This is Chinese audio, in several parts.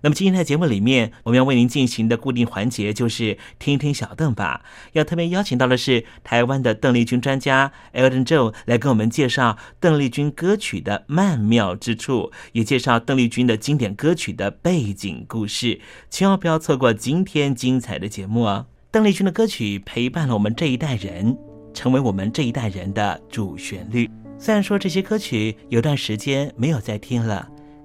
那么今天在节目里面，我们要为您进行的固定环节就是听听小邓吧。要特别邀请到的是台湾的邓丽君专家 Elton Joe 来跟我们介绍邓丽君歌曲的曼妙之处，也介绍邓丽君的经典歌曲的背景故事。千万不要错过今天精彩的节目哦！邓丽君的歌曲陪伴了我们这一代人，成为我们这一代人的主旋律。虽然说这些歌曲有段时间没有再听了。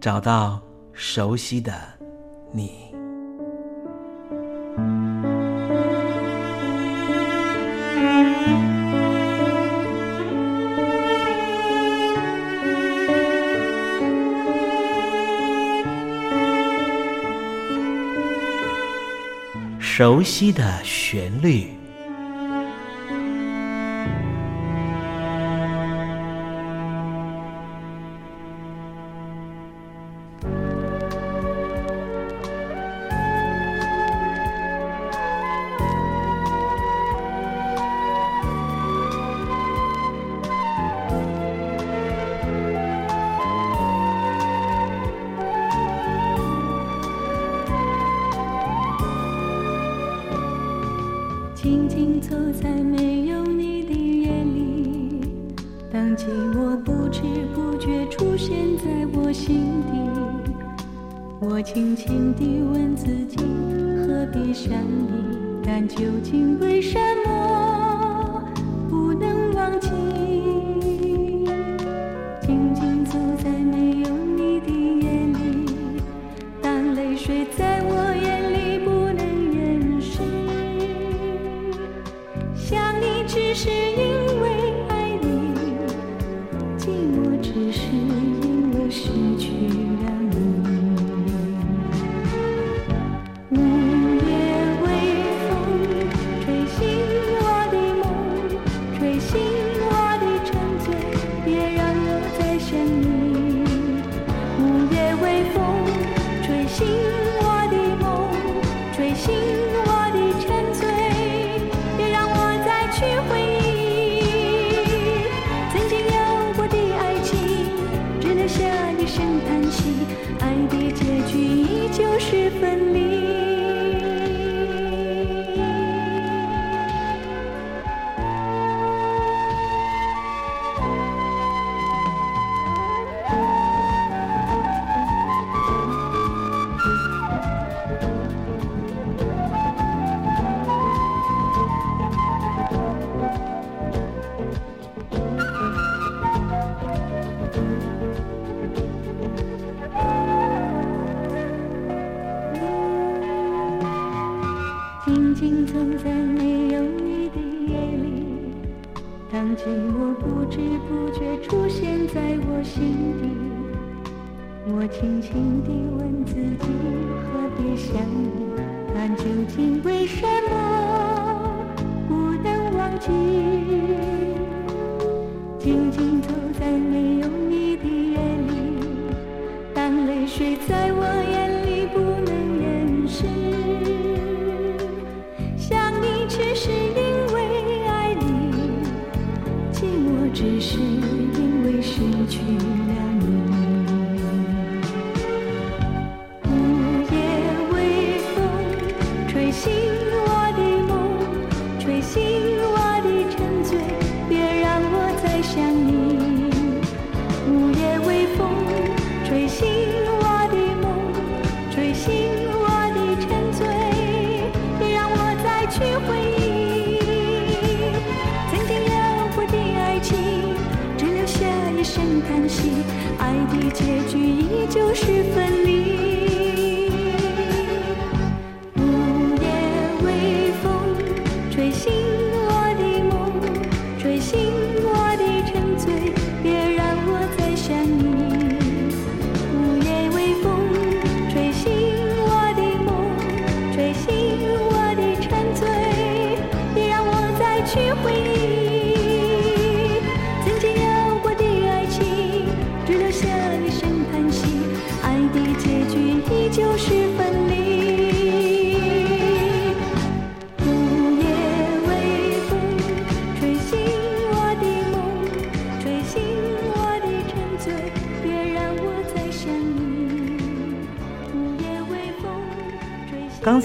找到熟悉的你，熟悉的旋律。静静走在没有你的夜里当寂寞不知不觉出现在我心底。我轻轻地问自己何必想你？但究竟为什么？我轻轻地问自己何必想你，但究竟为什么声叹息，爱的结局依旧是分离。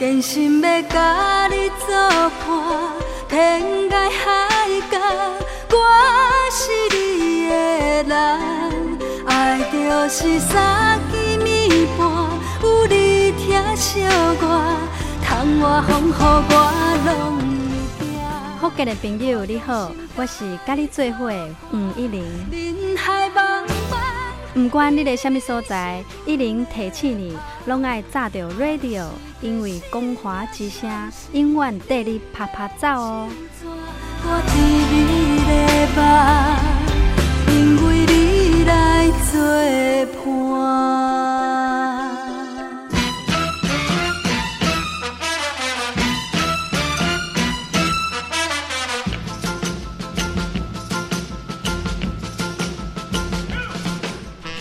真心要甲你作伴，天涯海角，我是你的人。爱就是三更暝半，有你疼惜我，窗外风雨我拢会惊。福建的朋友你好，我是甲你做伙的黄一玲。人海不管你在什么所在，一零提醒你，拢爱炸着 radio，因为光华之声永远带你啪啪走哦。我伫你的梦，因为你来作伴。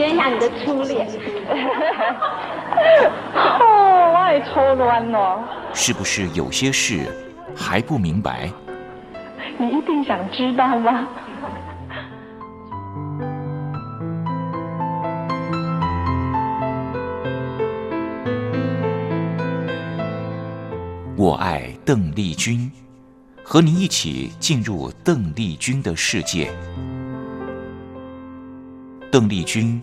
随便学一下你的初恋。哦，我也抽乱了。是不是有些事还不明白？你一定想知道吗？我爱邓丽君，和你一起进入邓丽君的世界。邓丽君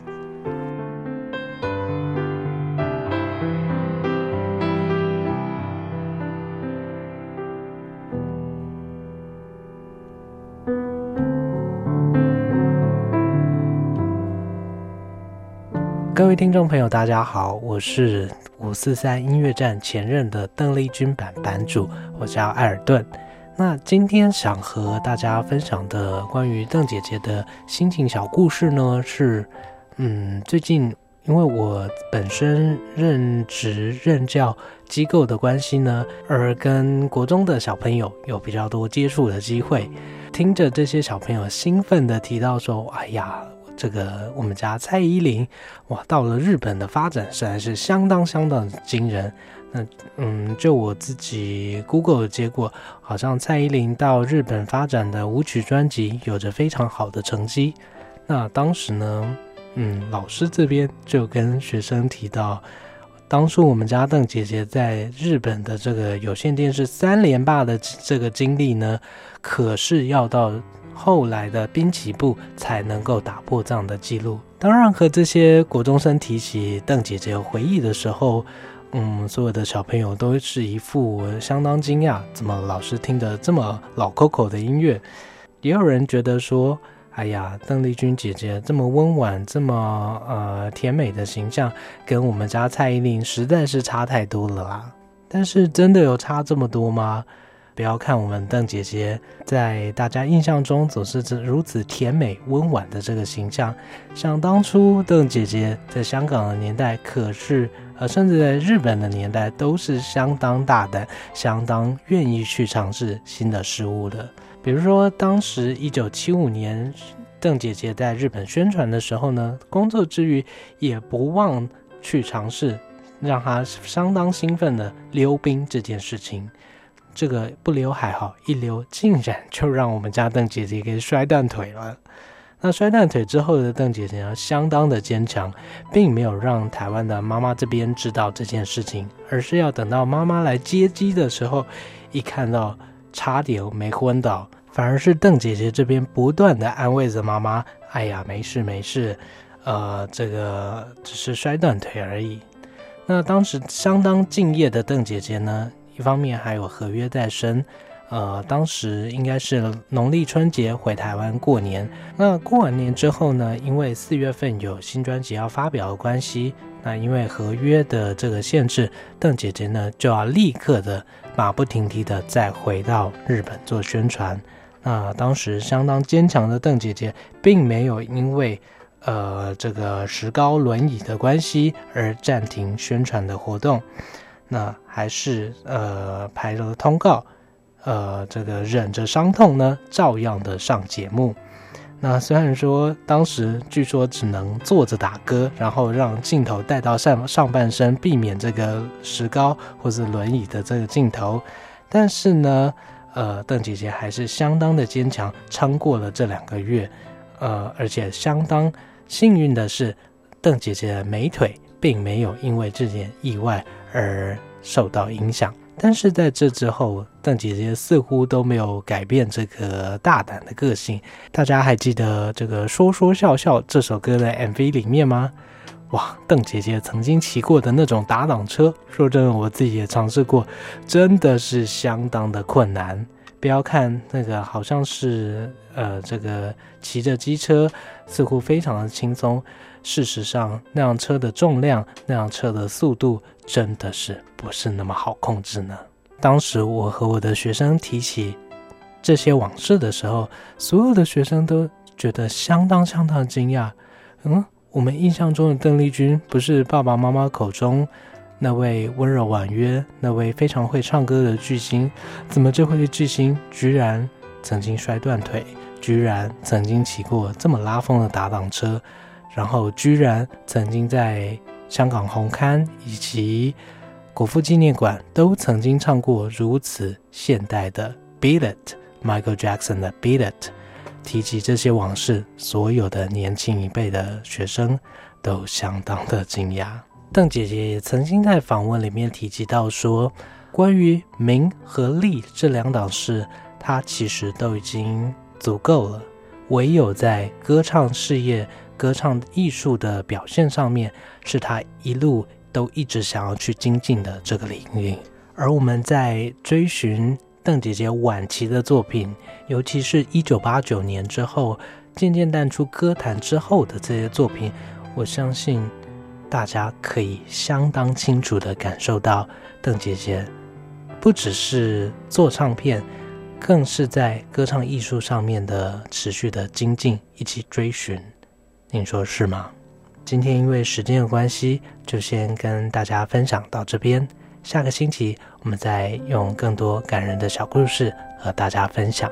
位听众朋友，大家好，我是五四三音乐站前任的邓丽君版版主，我叫艾尔顿。那今天想和大家分享的关于邓姐姐的心情小故事呢，是嗯，最近因为我本身任职任教机构的关系呢，而跟国中的小朋友有比较多接触的机会，听着这些小朋友兴奋的提到说：“哎呀。”这个我们家蔡依林，哇，到了日本的发展实在是相当相当惊人。那嗯，就我自己 Google 的结果，好像蔡依林到日本发展的舞曲专辑有着非常好的成绩。那当时呢，嗯，老师这边就跟学生提到，当初我们家邓姐姐在日本的这个有线电视三连霸的这个经历呢，可是要到。后来的滨崎步才能够打破这样的记录。当然，和这些国中生提起邓姐姐回忆的时候，嗯，所有的小朋友都是一副相当惊讶，怎么老师听着这么老 Coco 的音乐？也有人觉得说，哎呀，邓丽君姐姐这么温婉、这么呃甜美的形象，跟我们家蔡依林实在是差太多了啦。但是，真的有差这么多吗？不要看我们邓姐姐在大家印象中总是这如此甜美温婉的这个形象，想当初邓姐姐在香港的年代，可是呃，甚至在日本的年代，都是相当大胆、相当愿意去尝试新的事物的。比如说，当时一九七五年，邓姐姐在日本宣传的时候呢，工作之余也不忘去尝试，让她相当兴奋的溜冰这件事情。这个不留还好，一留竟然就让我们家邓姐姐给摔断腿了。那摔断腿之后的邓姐姐呢，相当的坚强，并没有让台湾的妈妈这边知道这件事情，而是要等到妈妈来接机的时候，一看到。差点没昏倒，反而是邓姐姐这边不断的安慰着妈妈：“哎呀，没事没事，呃，这个只是摔断腿而已。”那当时相当敬业的邓姐姐呢，一方面还有合约在身，呃，当时应该是农历春节回台湾过年。那过完年之后呢，因为四月份有新专辑要发表的关系。那因为合约的这个限制，邓姐姐呢就要立刻的马不停蹄的再回到日本做宣传。那当时相当坚强的邓姐姐，并没有因为呃这个石膏轮椅的关系而暂停宣传的活动，那还是呃排了通告，呃这个忍着伤痛呢，照样的上节目。那虽然说当时据说只能坐着打歌，然后让镜头带到上上半身，避免这个石膏或是轮椅的这个镜头，但是呢，呃，邓姐姐还是相当的坚强，撑过了这两个月，呃，而且相当幸运的是，邓姐姐的美腿并没有因为这件意外而受到影响。但是在这之后，邓姐姐似乎都没有改变这个大胆的个性。大家还记得这个《说说笑笑》这首歌的 MV 里面吗？哇，邓姐姐曾经骑过的那种打挡车，说真的，我自己也尝试过，真的是相当的困难。不要看那个好像是呃，这个骑着机车似乎非常的轻松。事实上，那辆车的重量，那辆车的速度，真的是不是那么好控制呢？当时我和我的学生提起这些往事的时候，所有的学生都觉得相当相当惊讶。嗯，我们印象中的邓丽君不是爸爸妈妈口中那位温柔婉约、那位非常会唱歌的巨星，怎么这位巨星居然曾经摔断腿，居然曾经骑过这么拉风的打挡车？然后居然曾经在香港红磡以及国父纪念馆都曾经唱过如此现代的《Beat It》，Michael Jackson 的《Beat It》。提及这些往事，所有的年轻一辈的学生都相当的惊讶。邓姐姐也曾经在访问里面提及到说，关于名和利这两档事，她其实都已经足够了，唯有在歌唱事业。歌唱艺术的表现上面，是他一路都一直想要去精进的这个领域。而我们在追寻邓姐姐晚期的作品，尤其是一九八九年之后渐渐淡出歌坛之后的这些作品，我相信大家可以相当清楚的感受到，邓姐姐不只是做唱片，更是在歌唱艺术上面的持续的精进以及追寻。你说是吗？今天因为时间的关系，就先跟大家分享到这边。下个星期我们再用更多感人的小故事和大家分享。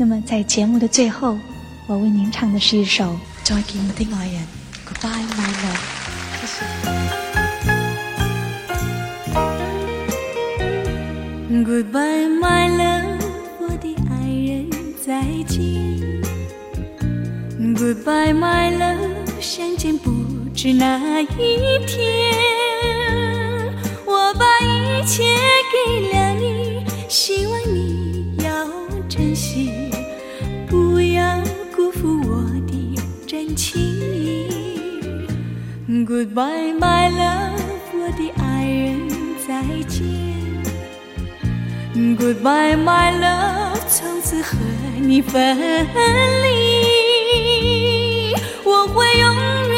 那么在节目的最后，我为您唱的是一首《再见我的爱人》，Goodbye my love。谢谢。Goodbye, my love，我的爱人，再见。Goodbye, my love，相见不知哪一天。我把一切给了你，希望你要珍惜，情意。Goodbye, my love，我的爱人，再见。Goodbye, my love，从此和你分离。我会永远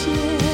谢。